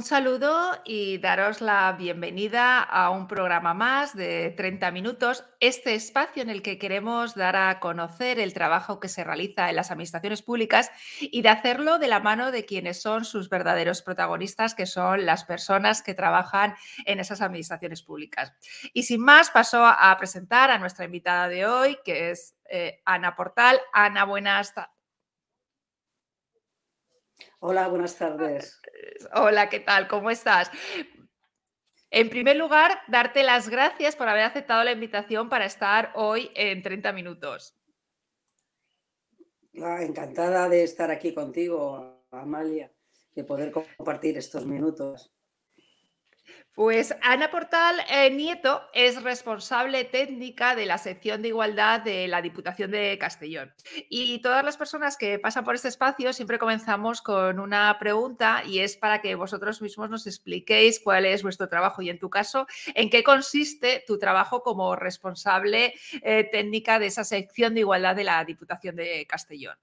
Un saludo y daros la bienvenida a un programa más de 30 minutos, este espacio en el que queremos dar a conocer el trabajo que se realiza en las administraciones públicas y de hacerlo de la mano de quienes son sus verdaderos protagonistas, que son las personas que trabajan en esas administraciones públicas. Y sin más, paso a presentar a nuestra invitada de hoy, que es eh, Ana Portal. Ana, buenas tardes. Hola, buenas tardes. Hola, ¿qué tal? ¿Cómo estás? En primer lugar, darte las gracias por haber aceptado la invitación para estar hoy en 30 minutos. Ah, encantada de estar aquí contigo, Amalia, de poder compartir estos minutos. Pues Ana Portal eh, Nieto es responsable técnica de la sección de igualdad de la Diputación de Castellón. Y todas las personas que pasan por este espacio siempre comenzamos con una pregunta y es para que vosotros mismos nos expliquéis cuál es vuestro trabajo y en tu caso, en qué consiste tu trabajo como responsable eh, técnica de esa sección de igualdad de la Diputación de Castellón.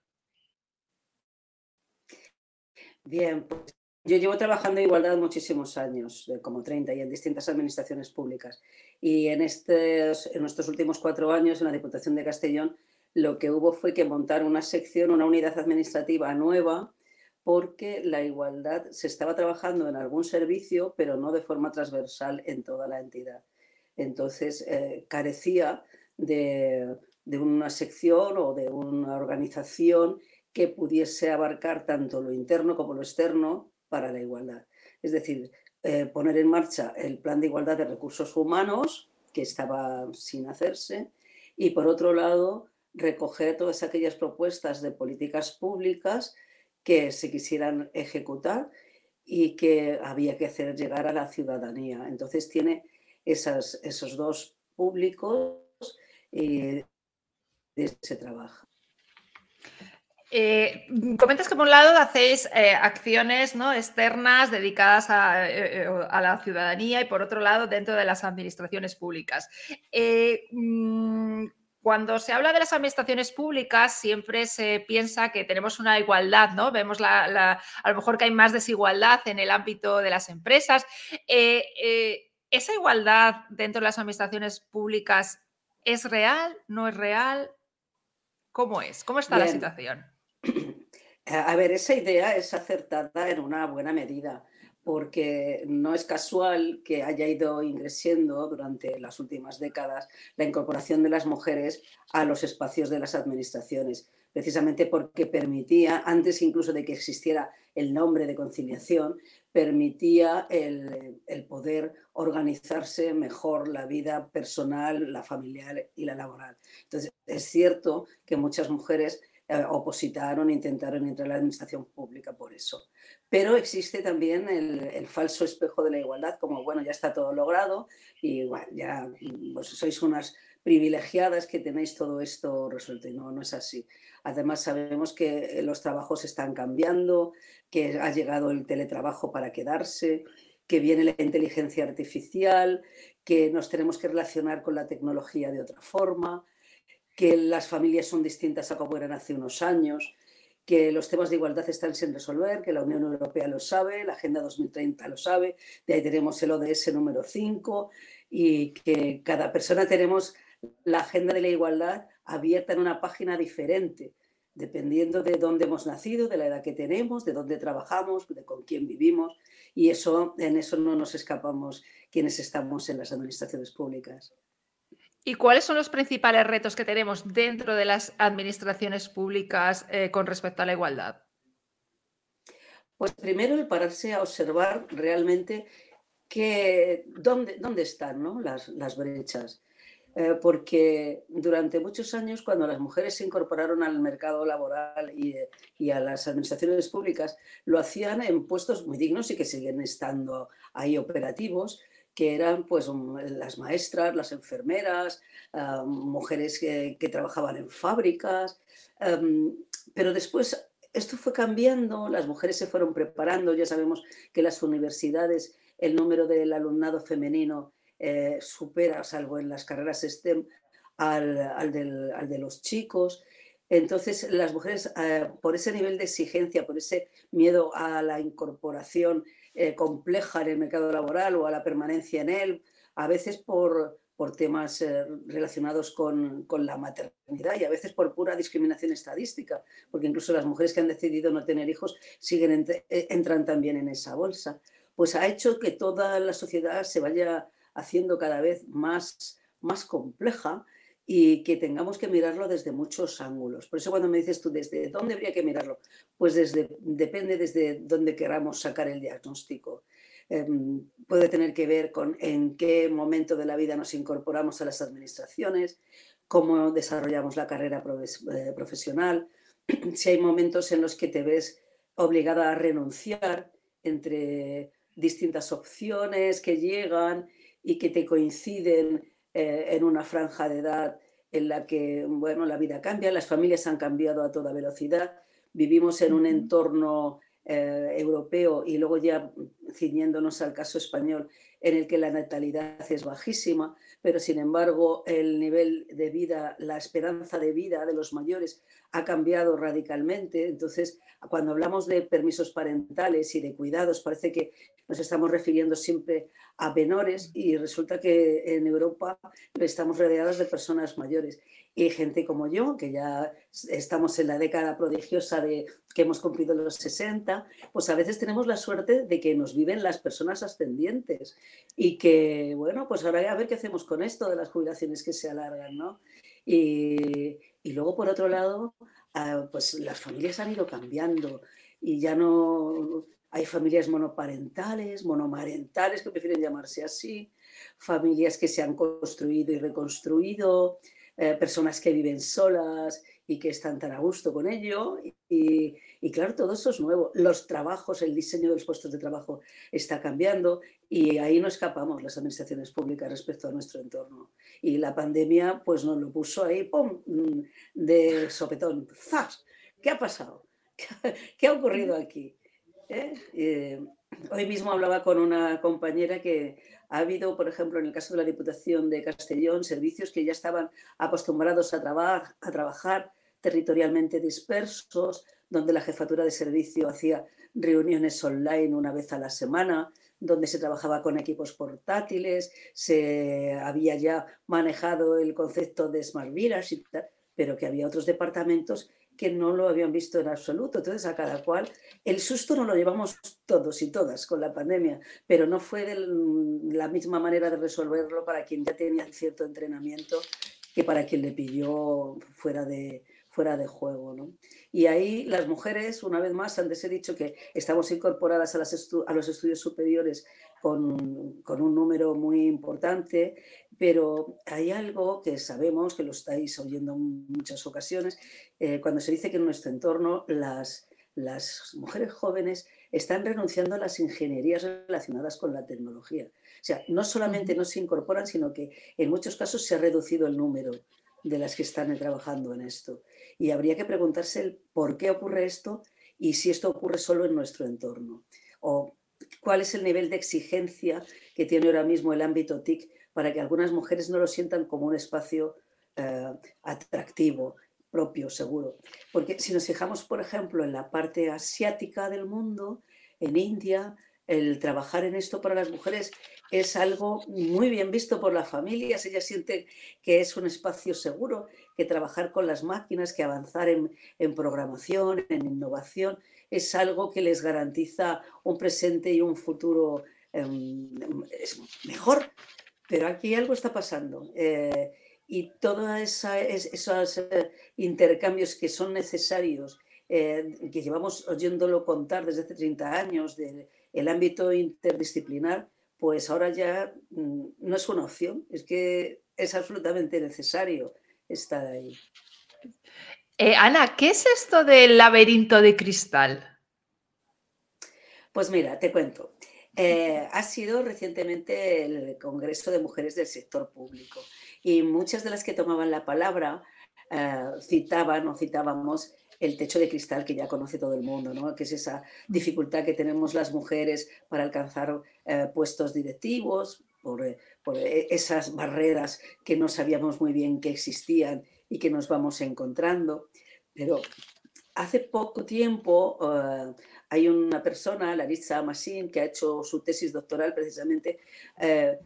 Bien, pues yo llevo trabajando en igualdad muchísimos años, como 30, y en distintas administraciones públicas. Y en, estos, en nuestros últimos cuatro años en la Diputación de Castellón, lo que hubo fue que montar una sección, una unidad administrativa nueva, porque la igualdad se estaba trabajando en algún servicio, pero no de forma transversal en toda la entidad. Entonces, eh, carecía de, de una sección o de una organización que pudiese abarcar tanto lo interno como lo externo para la igualdad. Es decir, eh, poner en marcha el plan de igualdad de recursos humanos, que estaba sin hacerse, y por otro lado, recoger todas aquellas propuestas de políticas públicas que se quisieran ejecutar y que había que hacer llegar a la ciudadanía. Entonces tiene esas, esos dos públicos y de se trabaja. Eh, comentas que por un lado hacéis eh, acciones ¿no? externas dedicadas eh, a, la ciudadanía y por otro lado dentro de las administraciones públicas. Mm, cuando se habla de las administraciones públicas siempre se piensa que tenemos una igualdad, ¿no? Vemos a lo mejor que hay más desigualdad en el ámbito de las empresas. ¿Esa igualdad dentro de las administraciones públicas es real? ¿No es real? ¿Cómo es? ¿Cómo está la situación? A ver, esa idea es acertada en una buena medida, porque no es casual que haya ido ingresando durante las últimas décadas la incorporación de las mujeres a los espacios de las administraciones, precisamente porque permitía, antes incluso de que existiera el nombre de conciliación, permitía el, poder organizarse mejor la vida personal, la familiar y la laboral. Entonces, es cierto que muchas mujeres eh, opositaron, intentaron entrar a la administración pública por eso. Pero existe también el, falso espejo de la igualdad, como, bueno, ya está todo logrado y ya pues, sois unas privilegiadas que tenéis todo esto resuelto. Y no, no es así. Además, sabemos que los trabajos están cambiando, que ha llegado el teletrabajo para quedarse, que viene la inteligencia artificial, que nos tenemos que relacionar con la tecnología de otra forma, que las familias son distintas a como eran hace unos años, que los temas de igualdad están sin resolver, que la Unión Europea lo sabe, la Agenda 2030 lo sabe, de ahí tenemos el ODS número 5 y que cada persona tenemos la agenda de la igualdad abierta en una página diferente, dependiendo de dónde hemos nacido, de la edad que tenemos, de dónde trabajamos, de con quién vivimos, y eso en eso no nos escapamos quienes estamos en las administraciones públicas. ¿Y cuáles son los principales retos que tenemos dentro de las administraciones públicas eh, con respecto a la igualdad? Pues primero el pararse a observar realmente que, dónde, dónde están las, brechas. Eh, porque durante muchos años, cuando las mujeres se incorporaron al mercado laboral y, y, a las administraciones públicas, lo hacían en puestos muy dignos y que siguen estando ahí operativos, que eran pues las maestras, las enfermeras, ah, mujeres que, trabajaban en fábricas, pero después esto fue cambiando, las mujeres se fueron preparando, ya sabemos que las universidades el número del alumnado femenino eh, supera, salvo en las carreras STEM, al, de los chicos. Entonces, las mujeres, ah, por ese nivel de exigencia, por ese miedo a la incorporación eh, compleja en el mercado laboral o a la permanencia en él, a veces por, por temas eh, relacionados con, con, la maternidad y a veces por pura discriminación estadística, porque incluso las mujeres que han decidido no tener hijos siguen entran también en esa bolsa. Pues ha hecho que toda la sociedad se vaya haciendo cada vez más, más compleja y que tengamos que mirarlo desde muchos ángulos. Por eso cuando me dices tú, ¿desde dónde habría que mirarlo? Pues desde, depende desde dónde queramos sacar el diagnóstico. Em, puede tener que ver con en qué momento de la vida nos incorporamos a las administraciones, cómo desarrollamos la carrera eh, profesional, si hay momentos en los que te ves obligada a renunciar entre distintas opciones que llegan y que te coinciden eh, en una franja de edad en la que, bueno, la vida cambia, las familias han cambiado a toda velocidad, vivimos en un entorno eh, europeo y luego ya ciñéndonos al caso español, en el que la natalidad es bajísima, pero sin embargo el nivel de vida, la esperanza de vida de los mayores ha cambiado radicalmente. Entonces, cuando hablamos de permisos parentales y de cuidados, parece que nos estamos refiriendo siempre a menores y resulta que en Europa estamos rodeados de personas mayores y gente como yo, que ya estamos en la década prodigiosa de que hemos cumplido los 60, pues a veces tenemos la suerte de que nos viven las personas ascendientes y que, bueno, pues ahora a ver qué hacemos con esto de las jubilaciones que se alargan, ¿no? Y, y luego, por otro lado, ah, pues las familias han ido cambiando y ya no hay familias monoparentales, monomarentales, que prefieren llamarse así, familias que se han construido y reconstruido, eh, personas que viven solas y que están tan a gusto con ello. Y, y, claro, todo eso es nuevo. Los trabajos, el diseño de los puestos de trabajo está cambiando y ahí no escapamos las administraciones públicas respecto a nuestro entorno. Y la pandemia pues nos lo puso ahí, ¡pum!, de sopetón. ¡Zas! ¿Qué ha pasado? ¿Qué ha ocurrido aquí? ¿Eh? Eh, hoy mismo hablaba con una compañera que ha habido, por ejemplo, en el caso de la Diputación de Castellón, servicios que ya estaban acostumbrados a, a trabajar territorialmente dispersos, donde la jefatura de servicio hacía reuniones online una vez a la semana, donde se trabajaba con equipos portátiles, se había ya manejado el concepto de Smart Village, pero que había otros departamentos que no lo habían visto en absoluto. Entonces, a cada cual, el susto no lo llevamos todos y todas con la pandemia, pero no fue la misma manera de resolverlo para quien ya tenía cierto entrenamiento que para quien le pilló fuera de, fuera de juego. ¿no? Y ahí las mujeres, una vez más, antes he dicho que estamos incorporadas a, las a los estudios superiores con, con, un número muy importante, pero hay algo que sabemos, que lo estáis oyendo en muchas ocasiones, eh, cuando se dice que en nuestro entorno las, las mujeres jóvenes están renunciando a las ingenierías relacionadas con la tecnología. O sea, no solamente no se incorporan, sino que en muchos casos se ha reducido el número de las que están trabajando en esto. Y habría que preguntarse por qué ocurre esto y si esto ocurre solo en nuestro entorno. O cuál es el nivel de exigencia que tiene ahora mismo el ámbito TIC para que algunas mujeres no lo sientan como un espacio eh, atractivo, propio, seguro. Porque si nos fijamos, por ejemplo, en la parte asiática del mundo, en India, el trabajar en esto para las mujeres es algo muy bien visto por las familias. Ellas sienten que es un espacio seguro, que trabajar con las máquinas, que avanzar en, en programación, en innovación, es algo que les garantiza un presente y un futuro em, mejor. Pero aquí algo está pasando. Eh, y todos esos eh, intercambios que son necesarios, eh, que llevamos oyéndolo contar desde hace 30 años, del ámbito interdisciplinar, pues ahora ya mm, no es una opción, es que es absolutamente necesario estar ahí. Eh, Ana, ¿qué es esto del laberinto de cristal? Pues mira, te cuento. Eh, ha sido recientemente el Congreso de Mujeres del Sector Público y muchas de las que tomaban la palabra eh, citaban o citábamos el techo de cristal que ya conoce todo el mundo, ¿no? que es esa dificultad que tenemos las mujeres para alcanzar puestos directivos, por, por esas barreras que no sabíamos muy bien que existían y que nos vamos encontrando. Pero hace poco tiempo eh, hay una persona, Larissa Massin, que ha hecho su tesis doctoral precisamente eh,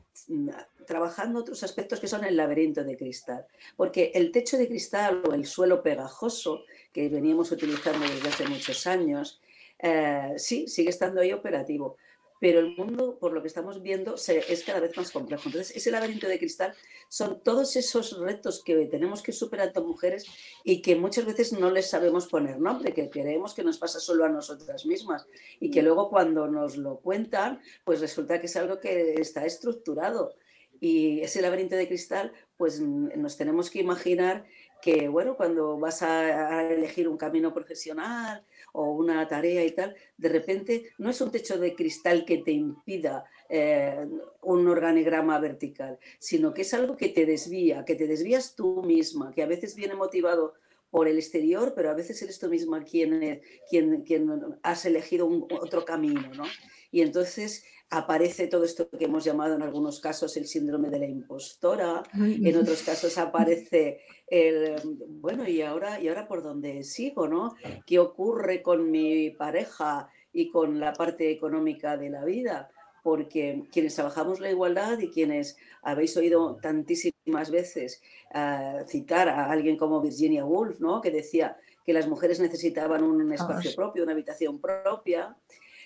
trabajando otros aspectos que son el laberinto de cristal. Porque el techo de cristal o el suelo pegajoso que veníamos utilizando desde hace muchos años, eh, sí, sigue estando ahí operativo, pero el mundo, por lo que estamos viendo, es cada vez más complejo. Entonces, ese laberinto de cristal son todos esos retos que tenemos que superar como mujeres y que muchas veces no les sabemos poner nombre, que creemos que nos pasa solo a nosotras mismas y que luego cuando nos lo cuentan, pues resulta que es algo que está estructurado. Y ese laberinto de cristal, pues nos tenemos que imaginar que, bueno, cuando vas a elegir un camino profesional, o una tarea y tal, de repente no es un techo de cristal que te impida eh, un organigrama vertical, sino que es algo que te desvía, que te desvías tú misma, que a veces viene motivado por el exterior, pero a veces eres tú misma quien, quien, quien has elegido un, otro camino, ¿no? Y entonces aparece todo esto que hemos llamado en algunos casos el síndrome de la impostora, en otros casos aparece el, bueno, ¿y ahora, ¿y ahora por dónde sigo? ¿no? ¿Qué ocurre con mi pareja y con la parte económica de la vida? Porque quienes trabajamos la igualdad y quienes habéis oído tantísimas veces uh, citar a alguien como Virginia Woolf, ¿no? que decía que las mujeres necesitaban un espacio propio, una habitación propia,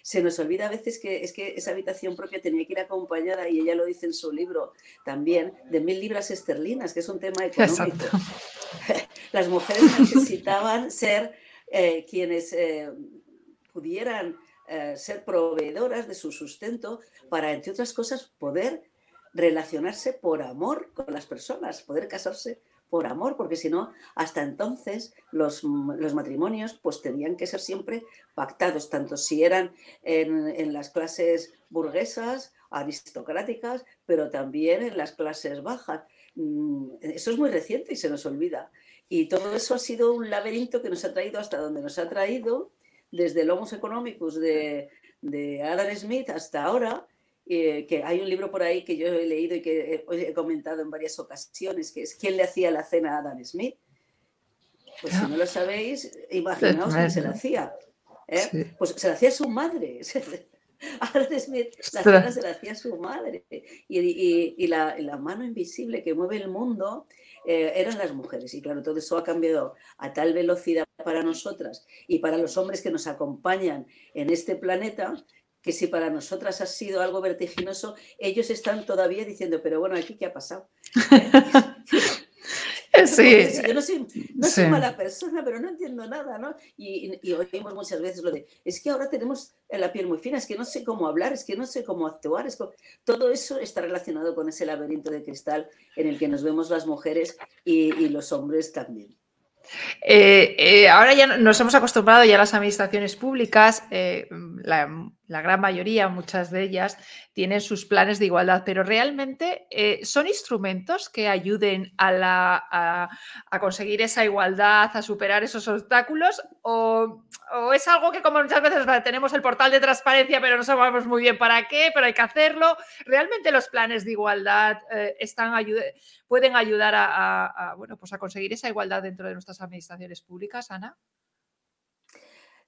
se nos olvida a veces que es que esa habitación propia tenía que ir acompañada, y ella lo dice en su libro también, de mil libras esterlinas, que es un tema económico. Las mujeres necesitaban ser eh, quienes eh, pudieran eh, ser proveedoras de su sustento para, entre otras cosas, poder relacionarse por amor con las personas, poder casarse por amor, porque si no, hasta entonces los, matrimonios pues tenían que ser siempre pactados, tanto si eran en, las clases burguesas, aristocráticas, pero también en las clases bajas. Mm, eso es muy reciente y se nos olvida. Y todo eso ha sido un laberinto que nos ha traído hasta donde nos ha traído, desde el Homo economicus de, de Adam Smith hasta ahora, eh, que hay un libro por ahí que yo he leído y que he, comentado en varias ocasiones, que es ¿Quién le hacía la cena a Adam Smith? Pues si no lo sabéis, imaginaos quién se la hacía. ¿eh? Pues se la hacía su madre. Adam Smith la cena se la hacía su madre. Y, la, mano invisible que mueve el mundo eh, eran las mujeres. Y claro, todo eso ha cambiado a tal velocidad para nosotras y para los hombres que nos acompañan en este planeta que si para nosotras ha sido algo vertiginoso, ellos están todavía diciendo, pero bueno, aquí qué ha pasado. Sí. yo no soy, mala persona, pero no entiendo nada, ¿no? Y, y, oímos muchas veces lo de, es que ahora tenemos la piel muy fina, es que no sé cómo hablar, es que no sé cómo actuar, es todo eso está relacionado con ese laberinto de cristal en el que nos vemos las mujeres y, y los hombres también. Eh, eh, ahora ya nos hemos acostumbrado ya a las administraciones públicas, eh, la, gran mayoría, muchas de ellas, tienen sus planes de igualdad, pero realmente son instrumentos que ayuden a, conseguir esa igualdad, a superar esos obstáculos, o, es algo que como muchas veces tenemos el portal de transparencia, pero no sabemos muy bien para qué, pero hay que hacerlo. ¿Realmente los planes de igualdad están pueden ayudar a, bueno, pues a conseguir esa igualdad dentro de nuestras administraciones públicas, Ana?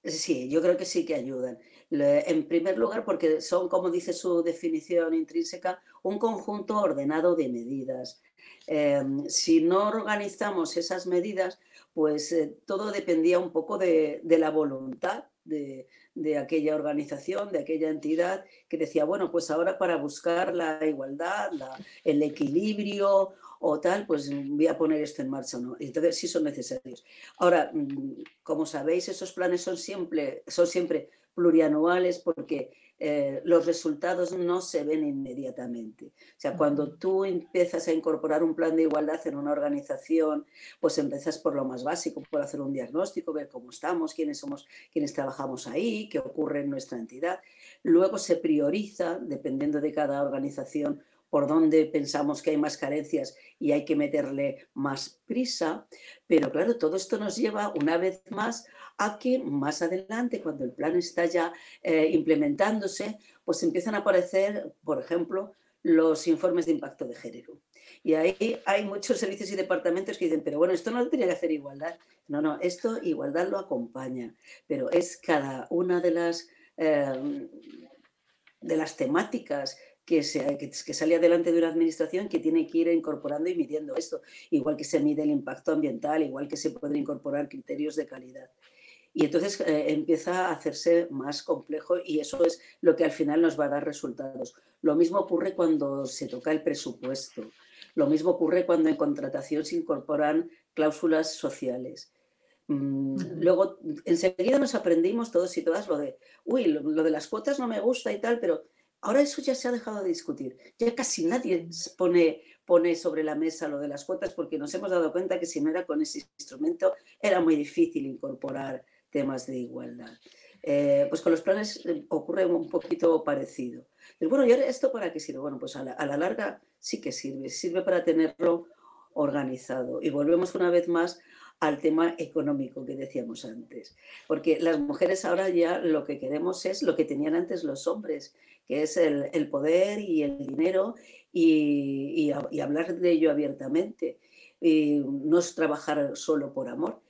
Sí, yo creo que sí que ayudan. En primer lugar, porque son, como dice su definición intrínseca, un conjunto ordenado de medidas. Em, si no organizamos esas medidas, pues eh, todo dependía un poco de, la voluntad de, aquella organización, de aquella entidad que decía, bueno, pues ahora para buscar la igualdad, el equilibrio o tal, pues voy a poner esto en marcha no. Entonces sí son necesarios. Ahora, mm, como sabéis, esos planes son siempre, son siempre plurianuales porque eh, los resultados no se ven inmediatamente. O sea, cuando tú empiezas a incorporar un plan de igualdad en una organización, pues empiezas por lo más básico, por hacer un diagnóstico, ver cómo estamos, quiénes somos, quiénes trabajamos ahí, qué ocurre en nuestra entidad. Luego se prioriza, dependiendo de cada organización, por dónde pensamos que hay más carencias y hay que meterle más prisa. Pero claro, todo esto nos lleva una vez más a que más adelante, cuando el plan está ya eh, implementándose, pues empiezan a aparecer, por ejemplo, los informes de impacto de género. Y ahí hay muchos servicios y departamentos que dicen, pero bueno, esto no lo tenía que hacer igualdad. No, no, esto igualdad lo acompaña, pero es cada una de las, em, de las temáticas que, se, que, sale adelante de una administración que tiene que ir incorporando y midiendo esto, igual que se mide el impacto ambiental, igual que se pueden incorporar criterios de calidad. Y entonces eh, empieza a hacerse más complejo y eso es lo que al final nos va a dar resultados. Lo mismo ocurre cuando se toca el presupuesto. Lo mismo ocurre cuando en contratación se incorporan cláusulas sociales. Mm, luego, enseguida nos aprendimos todos y todas lo de, uy, lo, de las cuotas no me gusta y tal, pero ahora eso ya se ha dejado de discutir. Ya casi nadie pone, sobre la mesa lo de las cuotas porque nos hemos dado cuenta que si no era con ese instrumento era muy difícil incorporar temas de igualdad. Eh, pues con los planes eh, ocurre un poquito parecido. Pero bueno, ¿y ahora esto para qué sirve? Bueno, pues a la, larga sí que sirve, sirve para tenerlo organizado. Y volvemos una vez más al tema económico que decíamos antes, porque las mujeres ahora ya lo que queremos es lo que tenían antes los hombres, que es el, poder y el dinero y, y, hablar de ello abiertamente. Y no es trabajar solo por amor,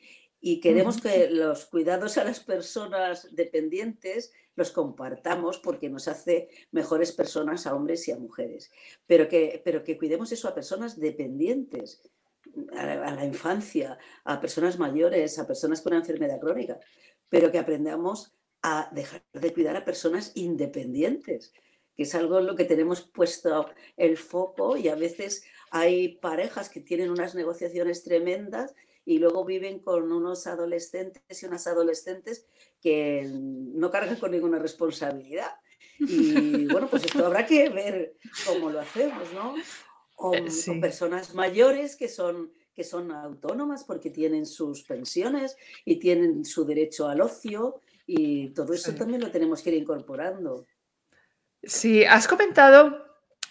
y queremos que los cuidados a las personas dependientes los compartamos porque nos hace mejores personas a hombres y a mujeres, pero que, pero que cuidemos eso a personas dependientes, a la, infancia, a personas mayores, a personas con enfermedad crónica, pero que aprendamos a dejar de cuidar a personas independientes, que es algo en lo que tenemos puesto el foco y a veces hay parejas que tienen unas negociaciones tremendas y luego viven con unos adolescentes y unas adolescentes que no cargan con ninguna responsabilidad. Y bueno, pues esto habrá que ver cómo lo hacemos, ¿no? O, eh, personas mayores que son, que son autónomas porque tienen sus pensiones y tienen su derecho al ocio y todo eso también lo tenemos que ir incorporando. Sí, has comentado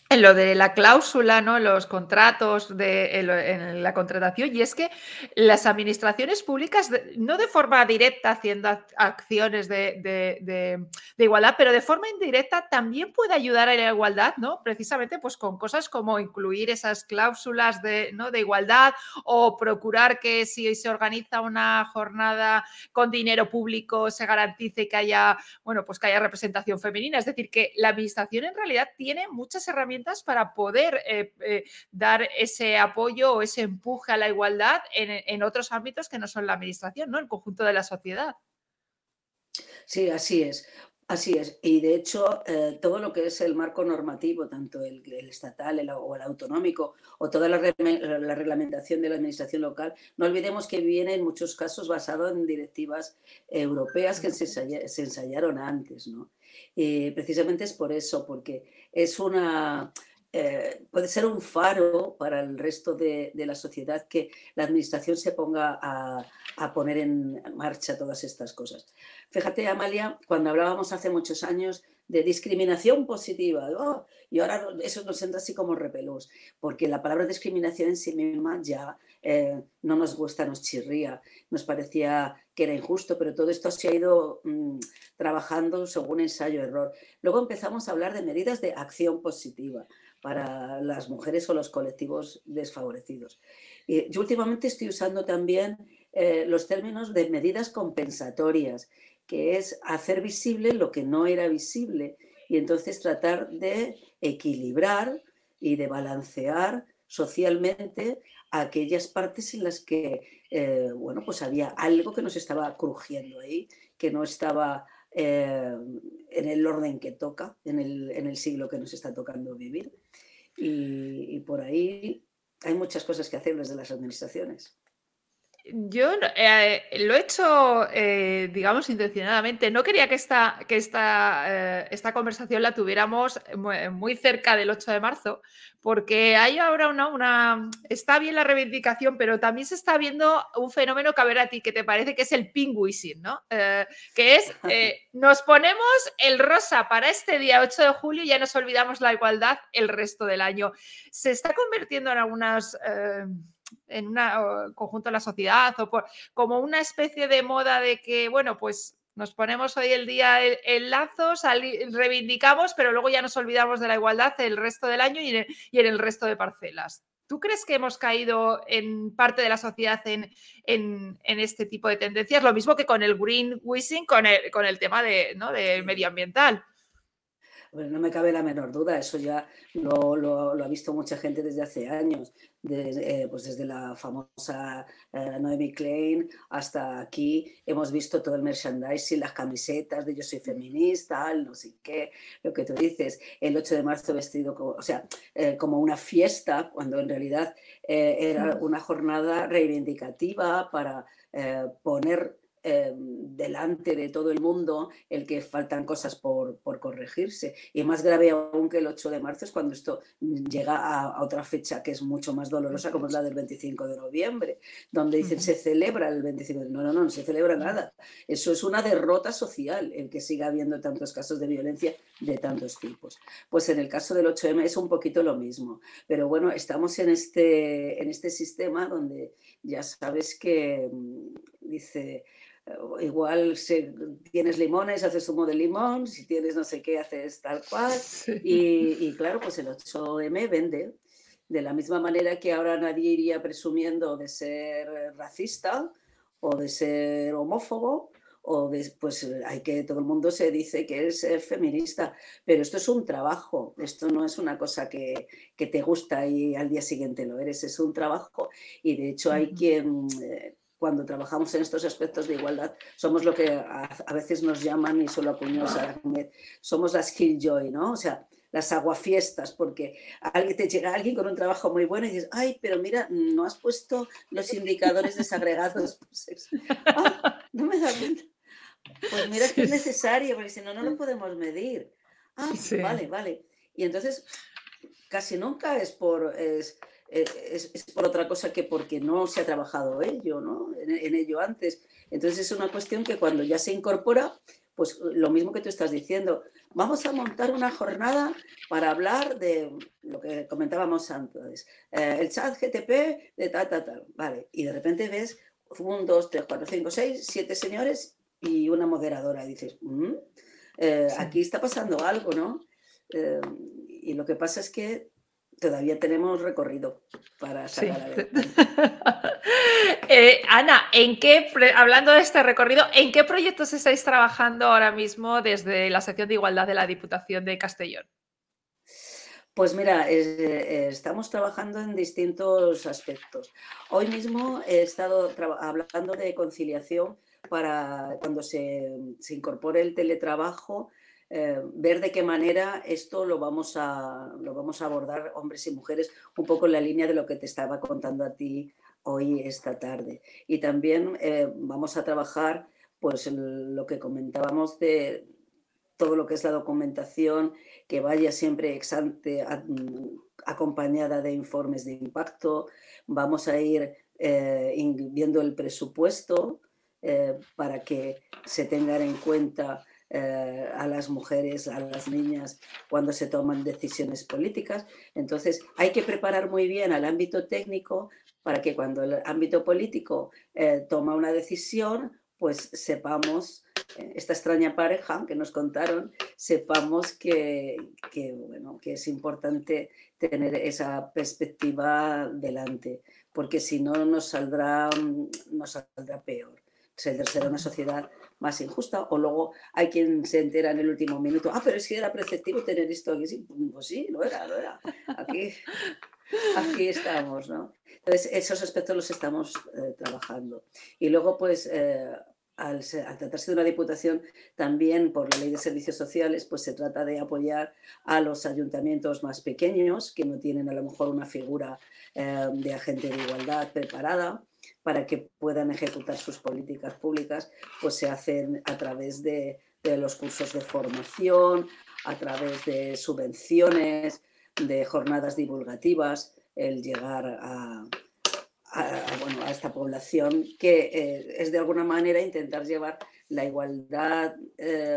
en lo de la cláusula, ¿no? los contratos de, en, la contratación, y es que las administraciones públicas, no de forma directa haciendo acciones de, igualdad, pero de forma indirecta también puede ayudar a la igualdad, ¿no? Precisamente pues con cosas como incluir esas cláusulas de, ¿no? de igualdad o procurar que si se organiza una jornada con dinero público se garantice que haya, bueno, pues que haya representación femenina. Es decir, que la administración en realidad tiene muchas herramientas para poder eh, eh, dar ese apoyo o ese empuje a la igualdad en, otros ámbitos que no son la administración, ¿no? El conjunto de la sociedad. Sí, así es. Así es, y de hecho eh, todo lo que es el marco normativo, tanto el, estatal o el autonómico, o toda la, reglamentación de la administración local, no olvidemos que viene en muchos casos basado en directivas europeas que se, ensayaron antes. ¿no? precisamente es por eso, porque es una, eh, puede ser un faro para el resto de, la sociedad que la administración se ponga a, poner en marcha todas estas cosas. Fíjate, Amalia, cuando hablábamos hace muchos años de discriminación positiva, oh, y ahora eso nos entra así como repelús, porque la palabra discriminación en sí misma ya eh, no nos gusta, nos chirría, nos parecía que era injusto, pero todo esto se ha ido mm, trabajando según ensayo-error. Luego empezamos a hablar de medidas de acción positiva para las mujeres o los colectivos desfavorecidos. Y yo últimamente estoy usando también eh, los términos de medidas compensatorias, que es hacer visible lo que no era visible y entonces tratar de equilibrar y de balancear socialmente aquellas partes en las que, eh, bueno, pues había algo que nos estaba crujiendo ahí, que no estaba eh, en el orden que toca, en el, siglo que nos está tocando vivir. y por ahí hay muchas cosas que hacer desde las administraciones. Yo eh, lo he hecho, eh, digamos, intencionadamente. No quería que esta, que esta, eh, esta conversación la tuviéramos muy, cerca del 8 de marzo, porque hay ahora una, una, Está bien la reivindicación, pero también se está viendo un fenómeno que a ver a ti, que te parece que es el pingüising, ¿no? que es, nos ponemos el rosa para este día 8 de julio y ya nos olvidamos la igualdad el resto del año. Se está convirtiendo en algunas en un conjunto de la sociedad o por, como una especie de moda de que, bueno, pues Nos ponemos hoy el día el, lazo, reivindicamos, pero luego ya nos olvidamos de la igualdad el resto del año y en, el resto de parcelas. ¿Tú crees que hemos caído en parte de la sociedad en, este tipo de tendencias? Lo mismo que con el green wishing, con el, con el tema de, ¿no? del medioambiental no me cabe la menor duda, eso ya lo, ha visto mucha gente desde hace años, eh, pues desde la famosa eh, Noemi Klein hasta aquí. Hemos visto todo el merchandising, las camisetas de yo soy feminista, no sé qué, lo que tú dices, el 8 de marzo vestido como, o sea, eh, como una fiesta, cuando en realidad era una jornada reivindicativa para poner eh, delante de todo el mundo el que faltan cosas por, corregirse. Y más grave aún que el 8 de marzo es cuando esto llega a, otra fecha que es mucho más dolorosa, como es la del 25 de noviembre, donde dicen se celebra el 25 de No, no, no, no se celebra nada. Eso es una derrota social, el que siga habiendo tantos casos de violencia de tantos tipos. Pues en el caso del 8M es un poquito lo mismo. Pero bueno, estamos en este, en este sistema donde ya sabes que mm, dice igual si tienes limones, haces zumo de limón, si tienes no sé qué, haces tal cual. Y, claro, pues el 8M vende. De la misma manera que ahora nadie iría presumiendo de ser racista o de ser homófobo, o pues hay que, todo el mundo se dice que es feminista, pero esto es un trabajo, esto no es una cosa que, que, te gusta y al día siguiente lo eres, es un trabajo y de hecho hay quien... Eh, cuando trabajamos en estos aspectos de igualdad, somos lo que a, veces nos llaman, y solo acuñó somos las killjoy, ¿no? O sea, las aguafiestas, porque alguien, te llega alguien con un trabajo muy bueno y dices, ay, pero mira, no has puesto los indicadores desagregados. Ah, no me da cuenta. Pues mira que es necesario, porque si no, no lo podemos medir. Ah, vale, vale. Y entonces, casi nunca es por... Eh, es, por otra cosa que porque no se ha trabajado ello, ¿no? en, ello antes. Entonces es una cuestión que cuando ya se incorpora, pues lo mismo que tú estás diciendo, vamos a montar una jornada para hablar de lo que comentábamos antes, eh, el chat GTP de tal, tal, tal, vale, y de repente ves un, dos, tres, cuatro, cinco, seis, siete señores y una moderadora y dices, mm, eh, aquí está pasando algo, ¿no? y lo que pasa es que todavía tenemos recorrido para sacar eh, Ana, ¿en qué, hablando de este recorrido, ¿en qué proyectos estáis trabajando ahora mismo desde la sección de igualdad de la Diputación de Castellón? Pues mira, estamos trabajando en distintos aspectos. Hoy mismo he estado hablando de conciliación para cuando se, se incorpore el teletrabajo, eh, ver de qué manera esto lo vamos, a, lo vamos a abordar hombres y mujeres, un poco en la línea de lo que te estaba contando a ti hoy esta tarde. Y también eh, vamos a trabajar pues lo que comentábamos de todo lo que es la documentación, que vaya siempre acompañada de informes de impacto. Vamos a ir eh, viendo el presupuesto para que se tengan en cuenta eh, a las mujeres, a las niñas cuando se toman decisiones políticas. Entonces, hay que preparar muy bien al ámbito técnico para que cuando el ámbito político eh, toma una decisión, pues sepamos, eh, esta extraña pareja que nos contaron, sepamos que, bueno, que es importante tener esa perspectiva delante, porque si no nos saldrá, nos saldrá peor. Será una sociedad más injusta, o luego hay quien se entera en el último minuto, ah, pero es que era preceptivo tener esto aquí, sí, pues sí, lo era, lo era, aquí, aquí estamos, ¿no? Entonces, esos aspectos los estamos eh, trabajando. Y luego, pues, eh, al, tratarse de una diputación, también por la ley de servicios sociales, pues se trata de apoyar a los ayuntamientos más pequeños, que no tienen a lo mejor una figura eh, de agente de igualdad preparada, para que puedan ejecutar sus políticas públicas, pues se hacen a través de, los cursos de formación, a través de subvenciones, de jornadas divulgativas, el llegar a, esta población, que eh, es de alguna manera intentar llevar la igualdad eh,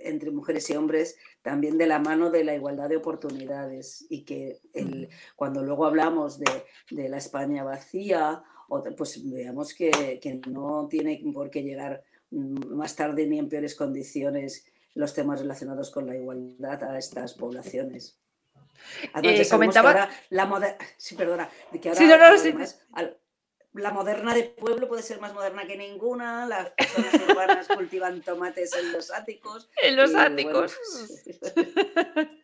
entre mujeres y hombres también de la mano de la igualdad de oportunidades y que cuando luego hablamos de, de la España vacía pues veamos que, no tiene por qué llegar mm, más tarde ni en peores condiciones los temas relacionados con la igualdad a estas poblaciones. Eh, comentaba... la sí, perdona, que ahora, sí, la moderna de pueblo puede ser más moderna que ninguna, las personas urbanas cultivan tomates en los áticos. En los áticos.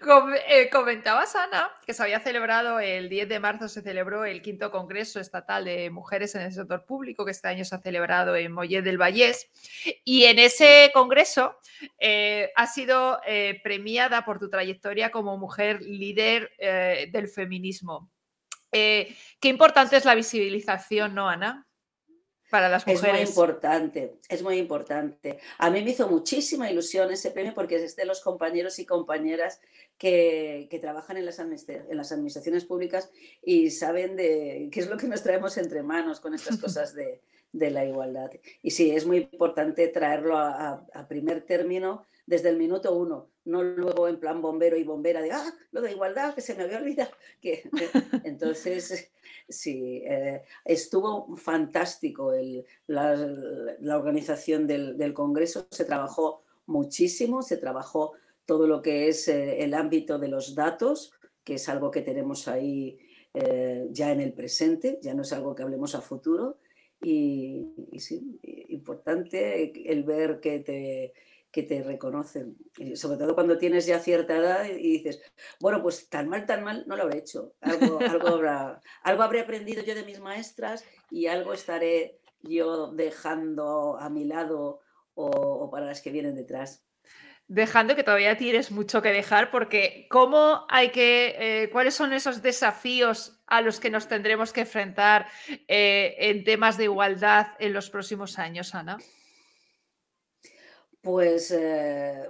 Pues, eh, comentabas, Ana, que se había celebrado el 10 de marzo, se celebró el quinto Congreso Estatal de Mujeres en el Sector Público, que este año se ha celebrado en Mollet del Vallés. Y en ese congreso eh, has sido eh, premiada por tu trayectoria como mujer líder del feminismo. Eh, qué importante es la visibilización, ¿no, Ana? Para las mujeres. Es muy importante, es muy importante. A mí me hizo muchísima ilusión ese premio porque es de los compañeros y compañeras que, trabajan en las, en las, administraciones públicas y saben de qué es lo que nos traemos entre manos con estas cosas de, la igualdad. Y sí, es muy importante traerlo a primer término desde el minuto uno, no luego en plan bombero y bombera de, ah, lo de igualdad, que se me había olvidado. Que, entonces, sí, eh, estuvo fantástico la, organización del, Congreso, se trabajó muchísimo, se trabajó todo lo que es eh, el ámbito de los datos, que es algo que tenemos ahí eh, ya en el presente, ya no es algo que hablemos a futuro. Y, y sí, importante el ver que te que te reconocen. sobre todo cuando tienes ya cierta edad y dices, bueno, pues tan mal, tan mal no lo habré hecho. Algo, algo, habrá, algo habré aprendido yo de mis maestras y algo estaré yo dejando a mi lado o, para las que vienen detrás dejando que todavía tienes mucho que dejar, porque ¿cómo hay que, eh, cuáles son esos desafíos a los que nos tendremos que enfrentar eh, en temas de igualdad en los próximos años, Ana? Pues, eh,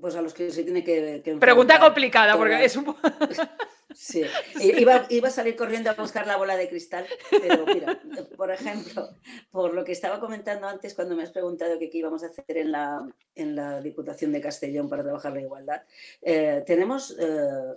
pues a los que se tiene que... Pregunta complicada, porque es un... Sí, iba, iba, a salir corriendo a buscar la bola de cristal, pero mira, por ejemplo, por lo que estaba comentando antes cuando me has preguntado qué íbamos a hacer en la, en la Diputación de Castellón para trabajar la igualdad, eh, tenemos eh,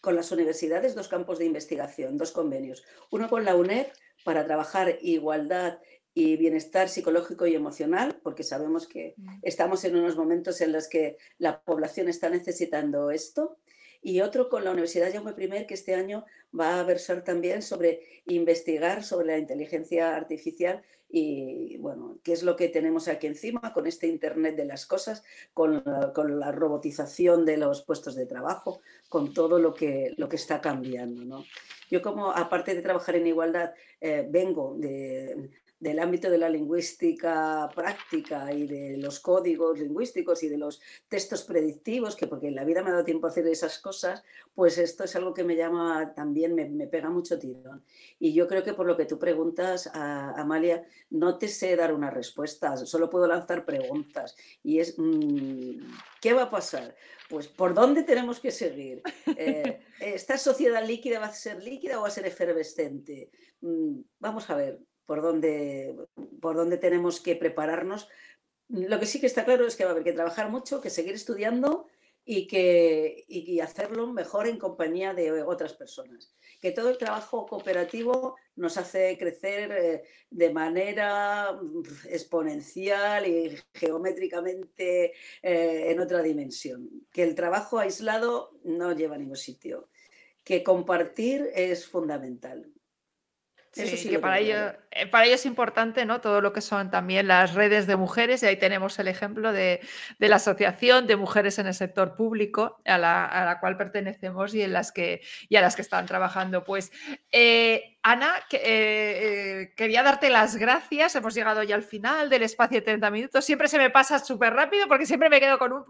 con las universidades dos campos de investigación, dos convenios. Uno con la UNED para trabajar igualdad y bienestar psicológico y emocional, porque sabemos que mm. estamos en unos momentos en los que la población está necesitando esto. Y otro con la Universidad Jaume I, que este año va a versar también sobre investigar sobre la inteligencia artificial y, bueno, qué es lo que tenemos aquí encima con este Internet de las cosas, con la, con la robotización de los puestos de trabajo, con todo lo que, lo que está cambiando. ¿no? Yo como, aparte de trabajar en igualdad, eh, vengo de, del ámbito de la lingüística práctica y de los códigos lingüísticos y de los textos predictivos, que porque en la vida me ha dado tiempo a hacer esas cosas, pues esto es algo que me llama también, me, pega mucho tirón. Y yo creo que por lo que tú preguntas, a, Amalia, no te sé dar una respuesta, solo puedo lanzar preguntas. Y es, mm, ¿qué va a pasar? Pues por dónde tenemos que seguir. Eh, ¿Esta sociedad líquida va a ser líquida o va a ser efervescente? Mm, vamos a ver, por dónde, por dónde tenemos que prepararnos. Lo que sí que está claro es que va a haber que trabajar mucho, que seguir estudiando y, que, y hacerlo mejor en compañía de otras personas. Que todo el trabajo cooperativo nos hace crecer eh, de manera exponencial y geométricamente eh, en otra dimensión. Que el trabajo aislado no lleva a ningún sitio. Que compartir es fundamental. Sí, que para ello, eh, para ello es importante ¿no? todo lo que son también las redes de mujeres, y ahí tenemos el ejemplo de, la Asociación de Mujeres en el Sector Público, a la, cual pertenecemos y, en las que, y a las que están trabajando. Pues eh, Ana, eh, eh, quería darte las gracias. Hemos llegado ya al final del espacio de 30 minutos. Siempre se me pasa súper rápido porque siempre me quedo con un.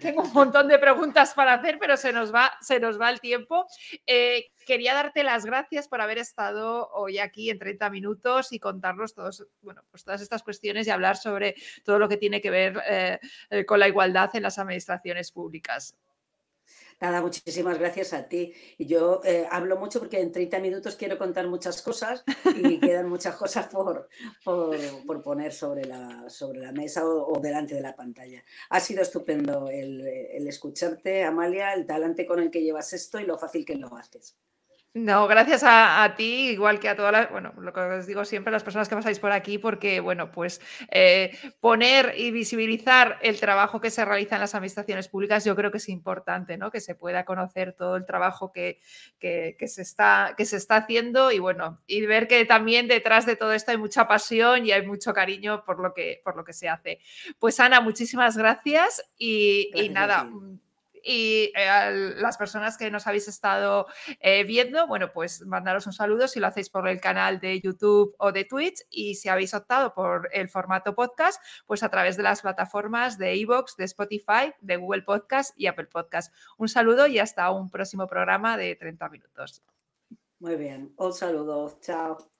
tengo un montón de preguntas para hacer, pero se nos va, se nos va el tiempo. Eh, quería darte las gracias por haber estado hoy aquí en 30 minutos y contarnos todos, bueno, pues todas estas cuestiones y hablar sobre todo lo que tiene que ver con la igualdad en las administraciones públicas. Nada, muchísimas gracias a ti. Y yo eh, hablo mucho porque en 30 minutos quiero contar muchas cosas y quedan muchas cosas por, por, poner sobre la, sobre la mesa o, delante de la pantalla. Ha sido estupendo el, el escucharte, Amalia, el talante con el que llevas esto y lo fácil que lo haces. No, gracias a, ti, igual que a todas las, bueno, lo que os digo siempre, las personas que pasáis por aquí, porque, bueno, pues eh, poner y visibilizar el trabajo que se realiza en las administraciones públicas, yo creo que es importante, ¿no? Que se pueda conocer todo el trabajo que, se, está, que se está haciendo y, bueno, y ver que también detrás de todo esto hay mucha pasión y hay mucho cariño por lo que, por lo que se hace. Pues, Ana, muchísimas gracias y, y nada y eh, a las personas que nos habéis estado eh, viendo, bueno, pues mandaros un saludo si lo hacéis por el canal de YouTube o de Twitch y si habéis optado por el formato podcast, pues a través de las plataformas de Evox, de Spotify, de Google Podcast y Apple Podcast. Un saludo y hasta un próximo programa de 30 minutos. Muy bien, un saludo, chao.